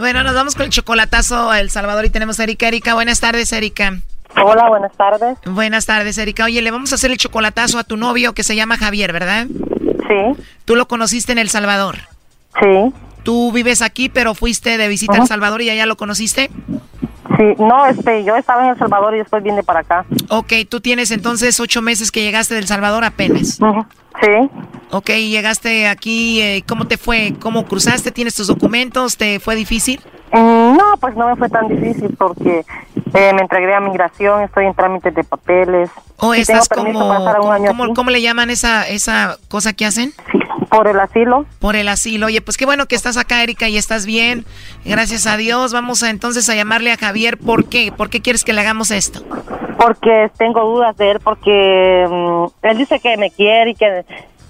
Bueno, nos vamos con el chocolatazo a El Salvador y tenemos a Erika. Erika, buenas tardes, Erika. Hola, buenas tardes. Buenas tardes, Erika. Oye, le vamos a hacer el chocolatazo a tu novio que se llama Javier, ¿verdad? Sí. ¿Tú lo conociste en El Salvador? Sí. ¿Tú vives aquí, pero fuiste de visita a El Salvador y allá lo conociste? Sí, no, este, yo estaba en El Salvador y después vine para acá. Ok, tú tienes entonces ocho meses que llegaste del Salvador apenas. Sí. Ok, llegaste aquí, eh, ¿cómo te fue? ¿Cómo cruzaste? ¿Tienes tus documentos? ¿Te fue difícil? Mm, no, pues no me fue tan difícil porque eh, me entregué a migración, estoy en trámites de papeles. ¿O estás permiso como, para estar un año ¿cómo, aquí. cómo le llaman esa, esa cosa que hacen? Por el asilo. Por el asilo. Oye, pues qué bueno que estás acá, Erika, y estás bien. Gracias a Dios. Vamos a entonces a llamarle a Javier. ¿Por qué? ¿Por qué quieres que le hagamos esto? Porque tengo dudas de él, porque mm, él dice que me quiere y que,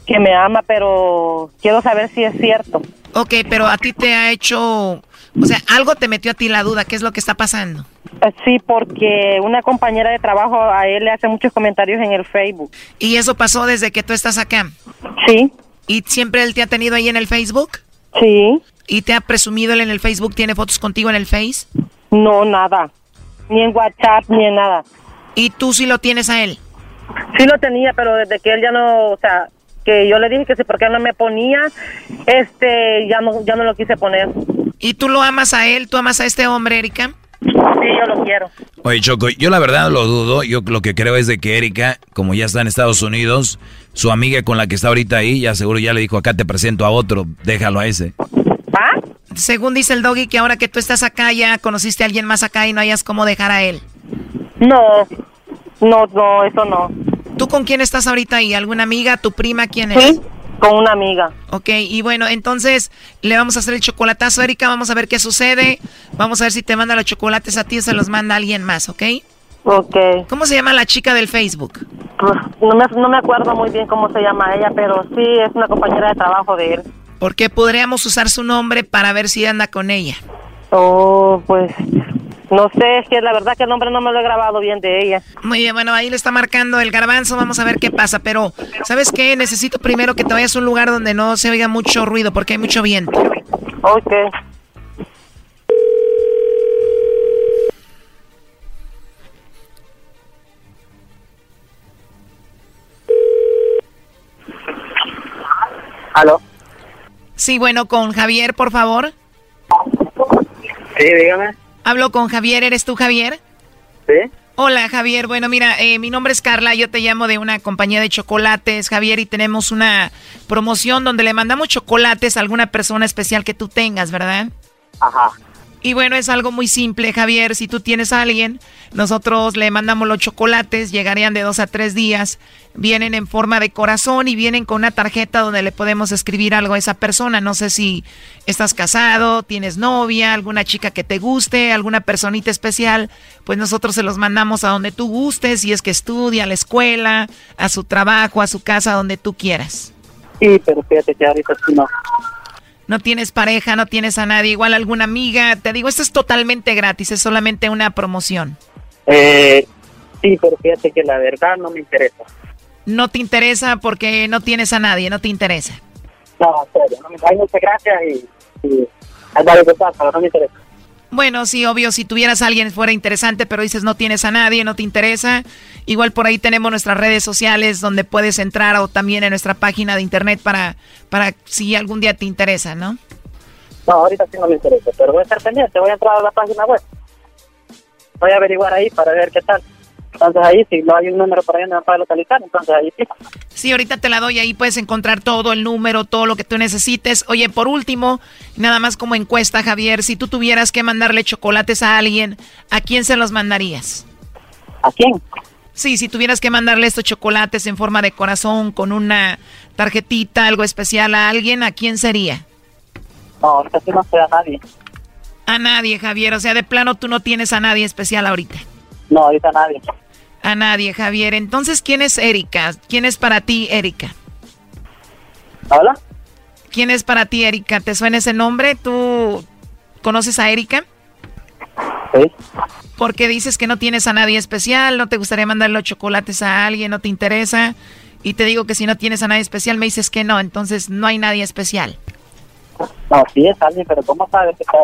que me ama, pero quiero saber si es cierto. Ok, pero a ti te ha hecho... O sea, algo te metió a ti la duda. ¿Qué es lo que está pasando? Eh, Sí, porque una compañera de trabajo a él le hace muchos comentarios en el Facebook. ¿Y eso pasó desde que tú estás acá? Sí. ¿Y siempre él te ha tenido ahí en el Facebook? Sí. ¿Y te ha presumido él en el Facebook? ¿Tiene fotos contigo en el Face? No, nada. Ni en WhatsApp, ni en nada. ¿Y tú sí lo tienes a él? Sí lo tenía, pero desde que él ya no, o sea, que yo le dije que sí, porque él no me ponía, este, ya no, ya no lo quise poner. ¿Y tú lo amas a él? ¿Tú amas a este hombre, Erika? Sí, yo lo quiero. Oye, Choco, yo la verdad lo dudo. Yo lo que creo es de que Erika, como ya está en Estados Unidos, su amiga con la que está ahorita ahí, ya seguro ya le dijo, acá te presento a otro, déjalo a ese. ¿Ah? Según dice el doggy, que ahora que tú estás acá ya conociste a alguien más acá y no hayas cómo dejar a él. No, no, no, eso no. ¿Tú con quién estás ahorita ahí? ¿Alguna amiga? ¿Tu prima? ¿Quién es? Sí, con una amiga. Ok, y bueno, entonces le vamos a hacer el chocolatazo, Erika. Vamos a ver qué sucede. Vamos a ver si te manda los chocolates a ti o se los manda alguien más, ¿ok? Ok. ¿Cómo se llama la chica del Facebook? Pues, no, me, no me acuerdo muy bien cómo se llama ella, pero sí es una compañera de trabajo de él. Porque podríamos usar su nombre para ver si anda con ella. Oh, pues no sé, es que la verdad que el nombre no me lo he grabado bien de ella. Muy bien, bueno, ahí le está marcando el garbanzo, vamos a ver qué pasa, pero ¿sabes qué? Necesito primero que te vayas a un lugar donde no se oiga mucho ruido porque hay mucho viento. Ok. ¿Aló? Sí, bueno, con Javier, por favor. Sí, dígame. Hablo con Javier, ¿eres tú Javier? Sí. Hola Javier, bueno mira, eh, mi nombre es Carla, yo te llamo de una compañía de chocolates, Javier, y tenemos una promoción donde le mandamos chocolates a alguna persona especial que tú tengas, ¿verdad? Ajá. Y bueno, es algo muy simple, Javier. Si tú tienes a alguien, nosotros le mandamos los chocolates, llegarían de dos a tres días, vienen en forma de corazón y vienen con una tarjeta donde le podemos escribir algo a esa persona. No sé si estás casado, tienes novia, alguna chica que te guste, alguna personita especial, pues nosotros se los mandamos a donde tú gustes, si es que estudia, a la escuela, a su trabajo, a su casa, donde tú quieras. Sí, pero fíjate que ahorita sí no. No tienes pareja, no tienes a nadie, igual alguna amiga. Te digo, esto es totalmente gratis, es solamente una promoción. Eh, sí, pero fíjate que la verdad no me interesa. No te interesa porque no tienes a nadie, no te interesa. No, serio, no me, hay muchas gracias y, y varios pero no me interesa. Bueno, sí, obvio, si tuvieras a alguien fuera interesante, pero dices no tienes a nadie, no te interesa. Igual por ahí tenemos nuestras redes sociales donde puedes entrar o también en nuestra página de internet para, para si algún día te interesa, ¿no? No, ahorita sí no me interesa, pero voy a estar pendiente, voy a entrar a la página web. Voy a averiguar ahí para ver qué tal. Entonces ahí, si no hay un número por ahí donde me puede localizar, entonces ahí sí. Sí, ahorita te la doy, ahí puedes encontrar todo, el número, todo lo que tú necesites. Oye, por último, nada más como encuesta, Javier, si tú tuvieras que mandarle chocolates a alguien, ¿a quién se los mandarías? ¿A quién? Sí, si tuvieras que mandarle estos chocolates en forma de corazón, con una tarjetita, algo especial a alguien, ¿a quién sería? No, ahorita sí no sé a nadie. A nadie, Javier. O sea, de plano tú no tienes a nadie especial ahorita. No, ahorita a nadie. A nadie, Javier. Entonces, ¿quién es Erika? ¿Quién es para ti, Erika? ¿Hola? ¿Quién es para ti, Erika? ¿Te suena ese nombre? ¿Tú conoces a Erika? Sí. Porque dices que no tienes a nadie especial, no te gustaría mandarle los chocolates a alguien, no te interesa. Y te digo que si no tienes a nadie especial, me dices que no, entonces no hay nadie especial. No, sí es alguien, pero ¿cómo sabes que está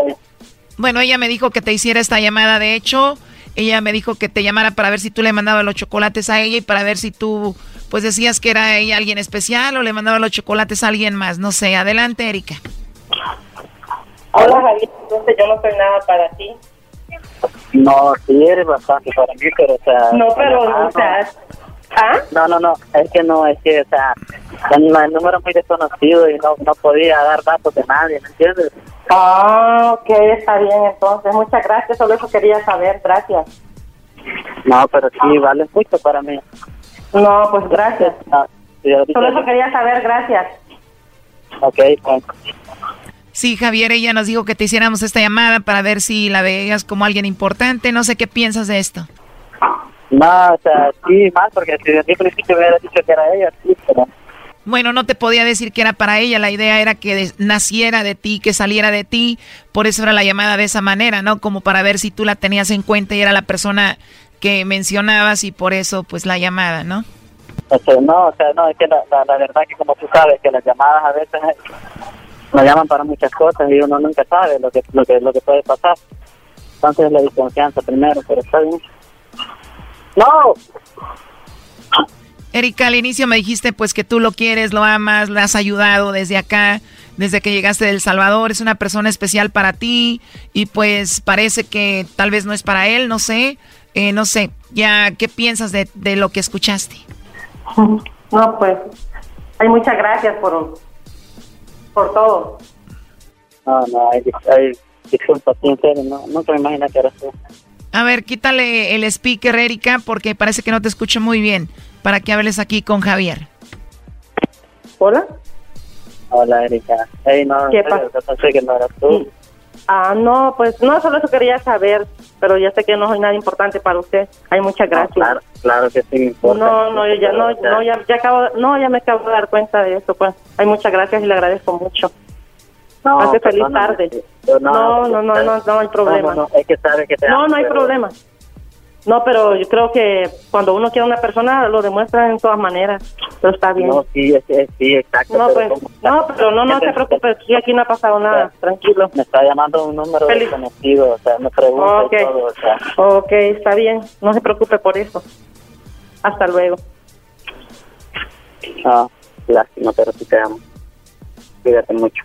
Bueno, ella me dijo que te hiciera esta llamada, de hecho, ella me dijo que te llamara para ver si tú le mandabas los chocolates a ella y para ver si tú, pues decías que era ella alguien especial o le mandaba los chocolates a alguien más. No sé, adelante, Erika. Hola, Javier. Entonces yo no soy nada para ti. No, sí eres bastante para mí, pero o sea... No, pero, o sea... ¿Ah? No, no, no, es que no, es que, o sea, el, número muy desconocido y no, no podía dar datos de nadie, ¿me entiendes? Ah, ok, está bien entonces. Muchas gracias, solo eso quería saber, gracias. No, pero sí, vale mucho para mí. No, pues gracias. solo eso quería saber, gracias. Ok, pues. Sí, Javier, ella nos dijo que te hiciéramos esta llamada para ver si la veías como alguien importante. No sé qué piensas de esto. No, o sea, sí, más, porque si desde el principio hubiera dicho que era ella, sí, pero... Bueno, no te podía decir que era para ella, la idea era que naciera de ti, que saliera de ti, por eso era la llamada de esa manera, ¿no? Como para ver si tú la tenías en cuenta y era la persona que mencionabas y por eso pues la llamada, ¿no? O sea, no, o sea, no, es que la, verdad que como tú sabes que las llamadas a veces nos llaman para muchas cosas y uno nunca sabe lo que lo que lo que puede pasar. Entonces la desconfianza primero, pero está bien. No. Erika, al inicio me dijiste pues que tú lo quieres, lo amas, le has ayudado desde acá, desde que llegaste del Salvador, es una persona especial para ti y pues parece que tal vez no es para él, no sé, eh, no sé, ya, ¿qué piensas de, de lo que escuchaste? No, pues, hay muchas gracias por, por todo. No, no, hay, hay disculpas, no, no te imaginas que eras tú. A ver, quítale el speaker, Erika, porque parece que no te escucho muy bien para que hables aquí con Javier. Hola. Hola, Erika. Hey, no, ¿Qué pasa? Pensé que no eras tú. Ah, no, pues no, solo eso quería saber, pero ya sé que no soy nada importante para usted. Hay muchas gracias. claro, claro que sí me importa. No, no, ya no, no, ya, ya acabo, no, ya me acabo de dar cuenta de eso, pues. Hay muchas gracias y le agradezco mucho. No, Hace feliz tarde. No, no, no, no, no, hay problema. No, es que sabe que te No, no hay problema. No, pero yo creo que cuando uno quiere a una persona lo demuestra en todas maneras. Pero está bien. No, sí, sí, exacto. No, pero, pues, no, pero no, no se preocupe. aquí no ha pasado nada. Tranquilo. Me está llamando un número desconocido. O sea, me pregunta okay. y todo. O sea. Ok, está bien. No se preocupe por eso. Hasta luego. Ah, lástima, pero sí te amo. Cuídate mucho.